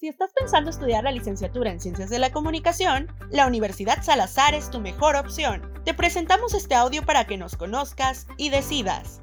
Si estás pensando estudiar la licenciatura en Ciencias de la Comunicación, la Universidad Salazar es tu mejor opción. Te presentamos este audio para que nos conozcas y decidas.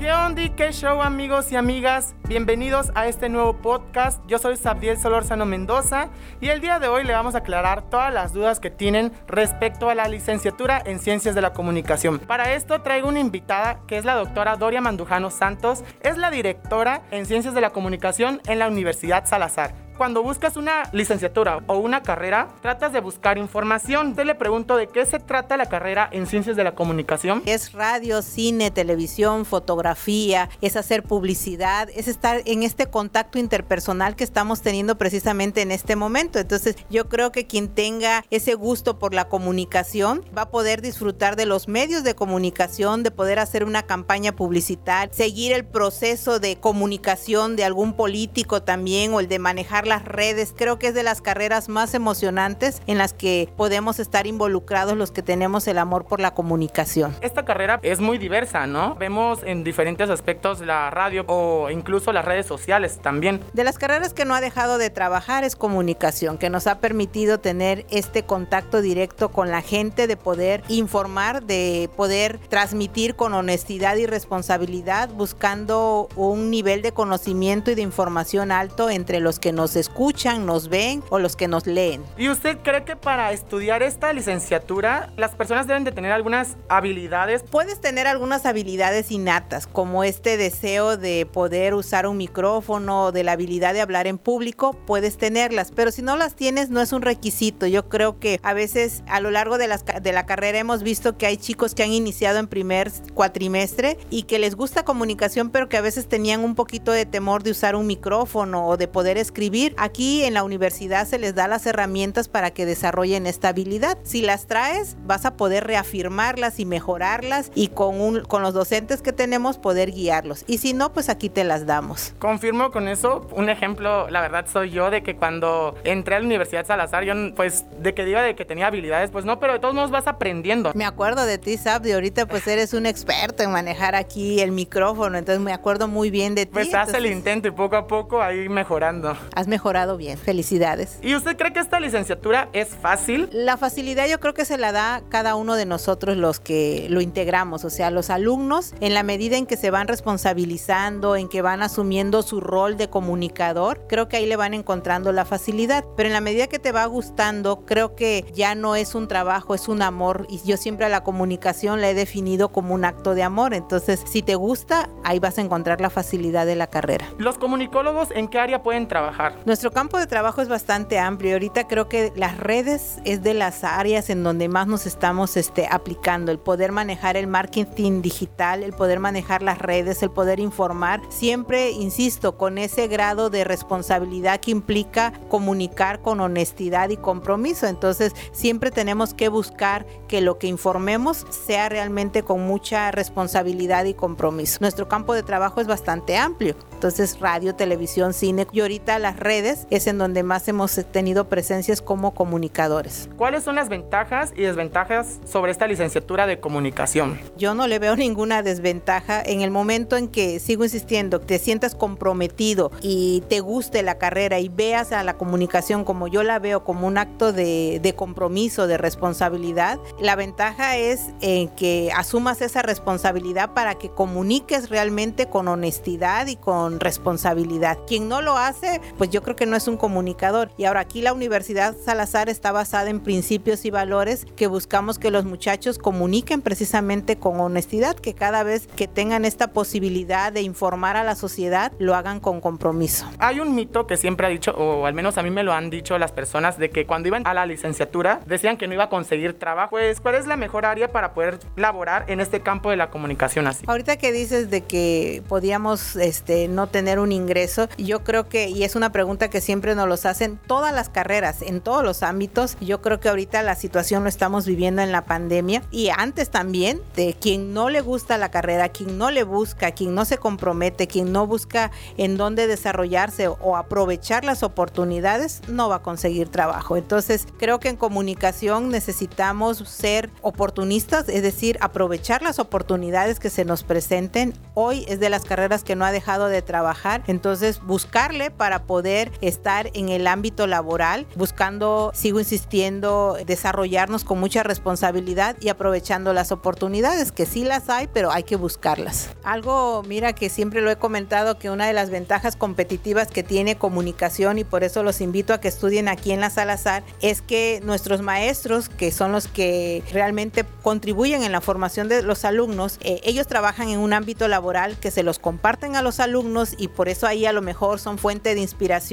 ¿Qué onda? ¿Qué show amigos y amigas? Bienvenidos a este nuevo podcast. Yo soy Sabdiel Solórzano Mendoza y el día de hoy le vamos a aclarar todas las dudas que tienen respecto a la licenciatura en Ciencias de la Comunicación. Para esto traigo una invitada que es la doctora Doria Mandujano Santos. Es la directora en Ciencias de la Comunicación en la Universidad Salazar cuando buscas una licenciatura o una carrera, tratas de buscar información. Te le pregunto de qué se trata la carrera en Ciencias de la Comunicación. Es radio, cine, televisión, fotografía, es hacer publicidad, es estar en este contacto interpersonal que estamos teniendo precisamente en este momento. Entonces, yo creo que quien tenga ese gusto por la comunicación va a poder disfrutar de los medios de comunicación, de poder hacer una campaña publicitaria, seguir el proceso de comunicación de algún político también o el de manejar las redes. Creo que es de las carreras más emocionantes en las que podemos estar involucrados los que tenemos el amor por la comunicación. Esta carrera es muy diversa, ¿no? Vemos en diferentes aspectos la radio o incluso las redes sociales también. De las carreras que no ha dejado de trabajar es comunicación, que nos ha permitido tener este contacto directo con la gente, de poder informar, de poder transmitir con honestidad y responsabilidad, buscando un nivel de conocimiento y de información alto entre los que nos escuchan, nos ven o los que nos leen. ¿Y usted cree que para estudiar esta licenciatura las personas deben de tener algunas habilidades? Puedes tener algunas habilidades innatas, como este deseo de poder usar un micrófono, de la habilidad de hablar en público, puedes tenerlas, pero si no las tienes no es un requisito. Yo creo que a veces a lo largo de, las, de la carrera hemos visto que hay chicos que han iniciado en primer cuatrimestre y que les gusta comunicación, pero que a veces tenían un poquito de temor de usar un micrófono o de poder escribir Aquí en la universidad se les da las herramientas para que desarrollen esta habilidad. Si las traes, vas a poder reafirmarlas y mejorarlas y con, un, con los docentes que tenemos poder guiarlos. Y si no, pues aquí te las damos. Confirmo con eso. Un ejemplo, la verdad, soy yo de que cuando entré a la Universidad Salazar, yo pues de que diga de que tenía habilidades, pues no, pero de todos modos vas aprendiendo. Me acuerdo de ti, Sab, de ahorita pues eres un experto en manejar aquí el micrófono, entonces me acuerdo muy bien de ti. Pues haz el intento y poco a poco ahí mejorando. Has mejorado bien. Felicidades. ¿Y usted cree que esta licenciatura es fácil? La facilidad yo creo que se la da cada uno de nosotros los que lo integramos, o sea, los alumnos, en la medida en que se van responsabilizando, en que van asumiendo su rol de comunicador, creo que ahí le van encontrando la facilidad. Pero en la medida que te va gustando, creo que ya no es un trabajo, es un amor. Y yo siempre a la comunicación la he definido como un acto de amor. Entonces, si te gusta, ahí vas a encontrar la facilidad de la carrera. ¿Los comunicólogos en qué área pueden trabajar? Nuestro campo de trabajo es bastante amplio. Ahorita creo que las redes es de las áreas en donde más nos estamos este, aplicando. El poder manejar el marketing digital, el poder manejar las redes, el poder informar. Siempre, insisto, con ese grado de responsabilidad que implica comunicar con honestidad y compromiso. Entonces, siempre tenemos que buscar que lo que informemos sea realmente con mucha responsabilidad y compromiso. Nuestro campo de trabajo es bastante amplio. Entonces, radio, televisión, cine y ahorita las redes es en donde más hemos tenido presencias como comunicadores. ¿Cuáles son las ventajas y desventajas sobre esta licenciatura de comunicación? Yo no le veo ninguna desventaja en el momento en que sigo insistiendo, te sientas comprometido y te guste la carrera y veas a la comunicación como yo la veo como un acto de, de compromiso, de responsabilidad. La ventaja es en que asumas esa responsabilidad para que comuniques realmente con honestidad y con responsabilidad. Quien no lo hace, pues yo creo que no es un comunicador. Y ahora aquí la Universidad Salazar está basada en principios y valores que buscamos que los muchachos comuniquen precisamente con honestidad, que cada vez que tengan esta posibilidad de informar a la sociedad, lo hagan con compromiso. Hay un mito que siempre ha dicho, o al menos a mí me lo han dicho las personas, de que cuando iban a la licenciatura decían que no iba a conseguir trabajo. Pues, ¿cuál es la mejor área para poder laborar en este campo de la comunicación así? Ahorita que dices de que podíamos este, no tener un ingreso, yo creo que, y es una pregunta pregunta que siempre nos los hacen. Todas las carreras, en todos los ámbitos, yo creo que ahorita la situación lo estamos viviendo en la pandemia y antes también, de quien no le gusta la carrera, quien no le busca, quien no se compromete, quien no busca en dónde desarrollarse o aprovechar las oportunidades, no va a conseguir trabajo. Entonces, creo que en comunicación necesitamos ser oportunistas, es decir, aprovechar las oportunidades que se nos presenten. Hoy es de las carreras que no ha dejado de trabajar, entonces buscarle para poder estar en el ámbito laboral, buscando, sigo insistiendo, desarrollarnos con mucha responsabilidad y aprovechando las oportunidades, que sí las hay, pero hay que buscarlas. Algo, mira, que siempre lo he comentado, que una de las ventajas competitivas que tiene comunicación y por eso los invito a que estudien aquí en la Salazar, es que nuestros maestros, que son los que realmente contribuyen en la formación de los alumnos, eh, ellos trabajan en un ámbito laboral que se los comparten a los alumnos y por eso ahí a lo mejor son fuente de inspiración,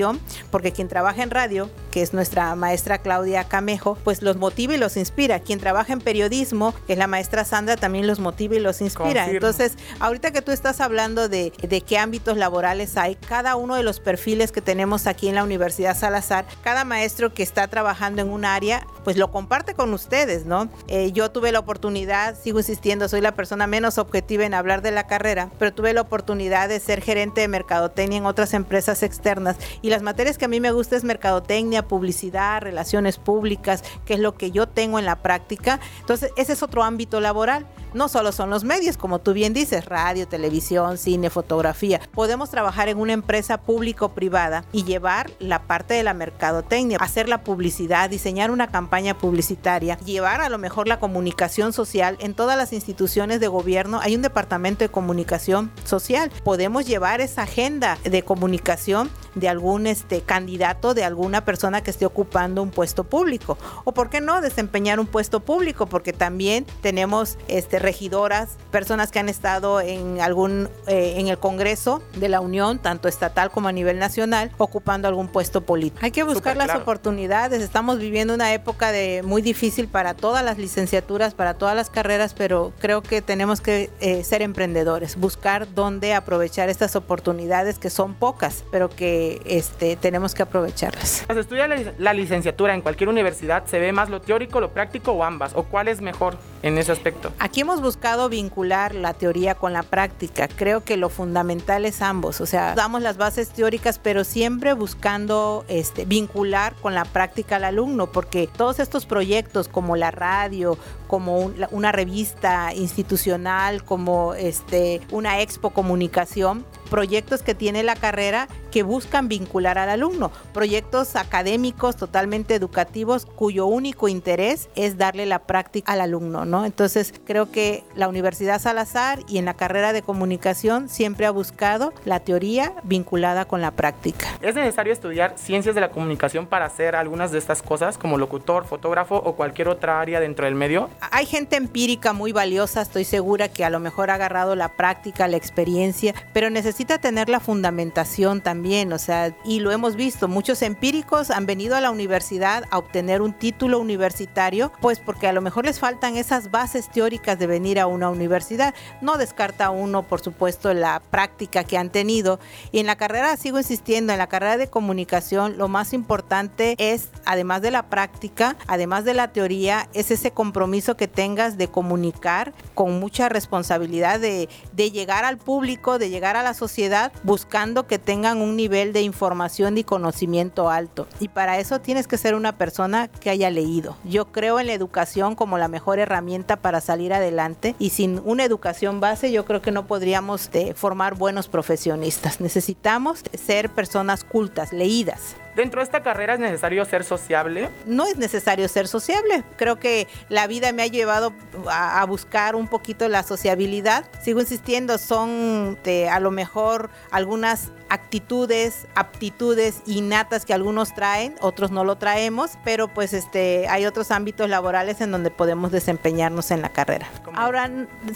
porque quien trabaja en radio, que es nuestra maestra Claudia Camejo, pues los motiva y los inspira. Quien trabaja en periodismo, que es la maestra Sandra, también los motiva y los inspira. Entonces, ahorita que tú estás hablando de, de qué ámbitos laborales hay, cada uno de los perfiles que tenemos aquí en la Universidad Salazar, cada maestro que está trabajando en un área, pues lo comparte con ustedes, ¿no? Eh, yo tuve la oportunidad, sigo insistiendo, soy la persona menos objetiva en hablar de la carrera, pero tuve la oportunidad de ser gerente de mercadotecnia en otras empresas externas y las materias que a mí me gusta es mercadotecnia, publicidad, relaciones públicas, que es lo que yo tengo en la práctica. Entonces, ese es otro ámbito laboral no solo son los medios, como tú bien dices, radio, televisión, cine, fotografía. Podemos trabajar en una empresa público-privada y llevar la parte de la mercadotecnia, hacer la publicidad, diseñar una campaña publicitaria, llevar a lo mejor la comunicación social. En todas las instituciones de gobierno hay un departamento de comunicación social. Podemos llevar esa agenda de comunicación de algún este, candidato, de alguna persona que esté ocupando un puesto público. O por qué no desempeñar un puesto público, porque también tenemos este, regidoras, personas que han estado en algún eh, en el Congreso de la Unión, tanto estatal como a nivel nacional, ocupando algún puesto político. Hay que buscar las oportunidades. Estamos viviendo una época de muy difícil para todas las licenciaturas, para todas las carreras, pero creo que tenemos que eh, ser emprendedores, buscar dónde aprovechar estas oportunidades que son pocas, pero que este, tenemos que aprovecharlas. Cuando estudia la licenciatura en cualquier universidad, ¿se ve más lo teórico, lo práctico o ambas? ¿O cuál es mejor en ese aspecto? Aquí hemos buscado vincular la teoría con la práctica. Creo que lo fundamental es ambos. O sea, damos las bases teóricas, pero siempre buscando este, vincular con la práctica al alumno, porque todos estos proyectos como la radio, como una revista institucional, como este, una expo comunicación, proyectos que tiene la carrera que buscan vincular al alumno, proyectos académicos totalmente educativos cuyo único interés es darle la práctica al alumno, ¿no? Entonces, creo que la Universidad Salazar y en la carrera de comunicación siempre ha buscado la teoría vinculada con la práctica. ¿Es necesario estudiar ciencias de la comunicación para hacer algunas de estas cosas como locutor, fotógrafo o cualquier otra área dentro del medio? Hay gente empírica muy valiosa, estoy segura que a lo mejor ha agarrado la práctica, la experiencia, pero necesita tener la fundamentación también, o sea, y lo hemos visto, muchos empíricos han venido a la universidad a obtener un título universitario, pues porque a lo mejor les faltan esas bases teóricas de venir a una universidad. No descarta uno, por supuesto, la práctica que han tenido. Y en la carrera, sigo insistiendo, en la carrera de comunicación, lo más importante es, además de la práctica, además de la teoría, es ese compromiso que tengas de comunicar con mucha responsabilidad, de, de llegar al público, de llegar a la sociedad, buscando que tengan un nivel de información y conocimiento alto. Y para eso tienes que ser una persona que haya leído. Yo creo en la educación como la mejor herramienta para salir adelante y sin una educación base yo creo que no podríamos eh, formar buenos profesionistas. Necesitamos ser personas cultas, leídas. ¿Dentro de esta carrera es necesario ser sociable? No es necesario ser sociable. Creo que la vida me ha llevado a, buscar un poquito la sociabilidad. Sigo insistiendo, son de, a lo mejor algunas actitudes, aptitudes innatas que algunos traen, otros no lo traemos, pero pues este hay otros ámbitos laborales en donde podemos desempeñarnos en la carrera. Ahora,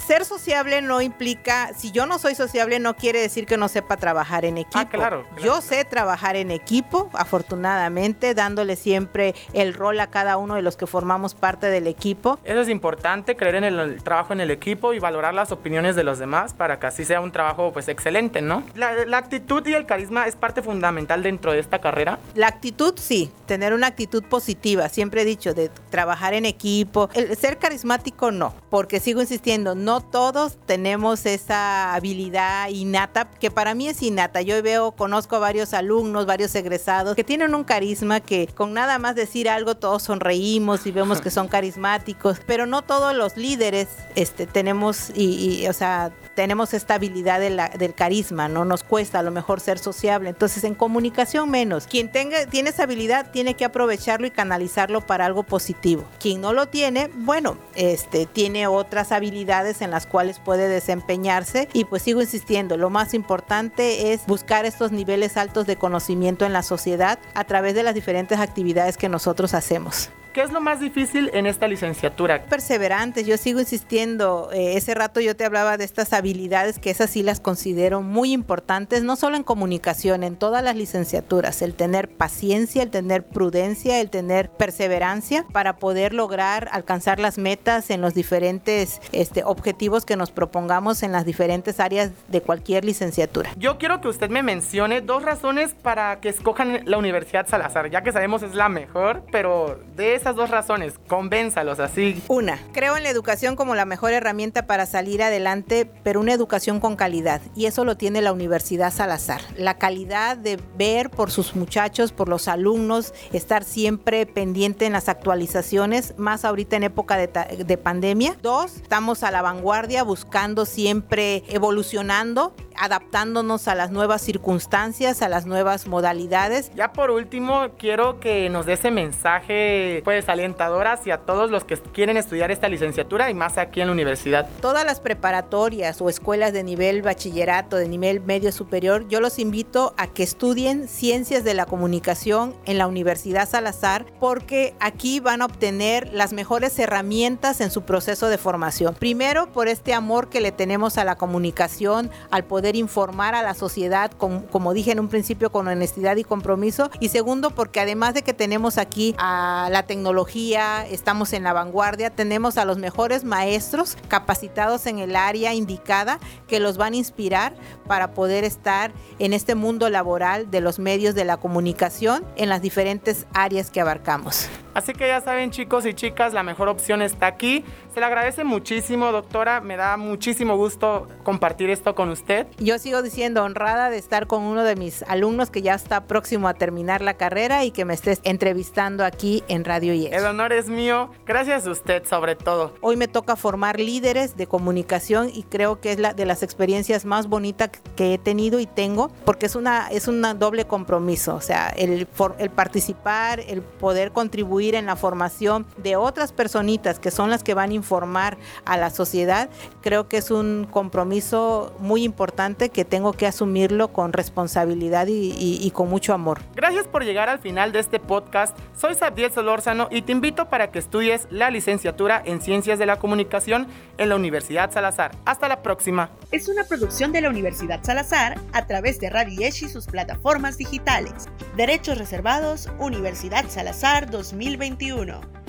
ser sociable no implica, si yo no soy sociable no quiere decir que no sepa trabajar en equipo. Ah, claro, yo sé trabajar en equipo, afortunadamente, dándole siempre el rol a cada uno de los que formamos parte del equipo. Eso es importante, creer en el, trabajo en el equipo y valorar las opiniones de los demás para que así sea un trabajo pues excelente, ¿no? La, la actitud y el carisma es parte fundamental dentro de esta carrera. La actitud sí, tener una actitud positiva, siempre he dicho, de trabajar en equipo. El ser carismático no, porque sigo insistiendo, no todos tenemos esa habilidad innata, que para mí es innata. Yo veo, conozco a varios alumnos, varios egresados que tienen un carisma que con nada más decir algo todos sonreímos y vemos que son carismáticos, pero no todos los líderes este, tenemos, y, o sea, tenemos esta habilidad del carisma, ¿no? Nos cuesta a lo mejor ser sociable. Entonces, en comunicación menos. Quien tenga, tiene esa habilidad tiene que aprovecharlo y canalizarlo para algo positivo. Quien no lo tiene, bueno, este, tiene otras habilidades en las cuales puede desempeñarse. Y pues sigo insistiendo, lo más importante es buscar estos niveles altos de conocimiento en la sociedad a través de las diferentes actividades que nosotros hacemos. ¿Qué es lo más difícil en esta licenciatura? Perseverantes, yo sigo insistiendo. Eh, ese rato yo te hablaba de estas habilidades que esas sí las considero muy importantes, no solo en comunicación, en todas las licenciaturas. El tener paciencia, el tener prudencia, el tener perseverancia para poder lograr alcanzar las metas en los diferentes este, objetivos que nos propongamos en las diferentes áreas de cualquier licenciatura. Yo quiero que usted me mencione dos razones para que escojan la Universidad Salazar, ya que sabemos es la mejor, pero de esas dos razones, convénzalos así. Una, creo en la educación como la mejor herramienta para salir adelante, pero una educación con calidad. Y eso lo tiene la Universidad Salazar. La calidad de ver por sus muchachos, por los alumnos, estar siempre pendiente en las actualizaciones, más ahorita en época de, de pandemia. Dos, estamos a la vanguardia buscando siempre evolucionando adaptándonos a las nuevas circunstancias, a las nuevas modalidades. Ya por último, quiero que nos dé ese mensaje pues alentador hacia todos los que quieren estudiar esta licenciatura y más aquí en la universidad. Todas las preparatorias o escuelas de nivel bachillerato, de nivel medio superior, yo los invito a que estudien ciencias de la comunicación en la Universidad Salazar porque aquí van a obtener las mejores herramientas en su proceso de formación. Primero, por este amor que le tenemos a la comunicación, al poder informar a la sociedad, como dije en un principio, con honestidad y compromiso. Y segundo, porque además de que tenemos aquí a la tecnología, estamos en la vanguardia, tenemos a los mejores maestros capacitados en el área indicada que los van a inspirar para poder estar en este mundo laboral de los medios de la comunicación en las diferentes áreas que abarcamos. Así que ya saben chicos y chicas, la mejor opción está aquí. Se le agradece muchísimo, doctora. Me da muchísimo gusto compartir esto con usted. Yo sigo diciendo honrada de estar con uno de mis alumnos que ya está próximo a terminar la carrera y que me estés entrevistando aquí en Radio IES. El honor es mío. Gracias a usted sobre todo. Hoy me toca formar líderes de comunicación y creo que es la de las experiencias más bonitas que he tenido y tengo porque es una es un doble compromiso, o sea, el, el participar, el poder contribuir en la formación de otras personitas que son las que van a informar a la sociedad, creo que es un compromiso muy importante que tengo que asumirlo con responsabilidad y, con mucho amor. Gracias por llegar al final de este podcast. Soy Sabdiel Solórzano y te invito para que estudies la licenciatura en Ciencias de la Comunicación en la Universidad Salazar. Hasta la próxima. Es una producción de la Universidad Salazar a través de Radio Yesh y sus plataformas digitales. Derechos reservados, Universidad Salazar 2021.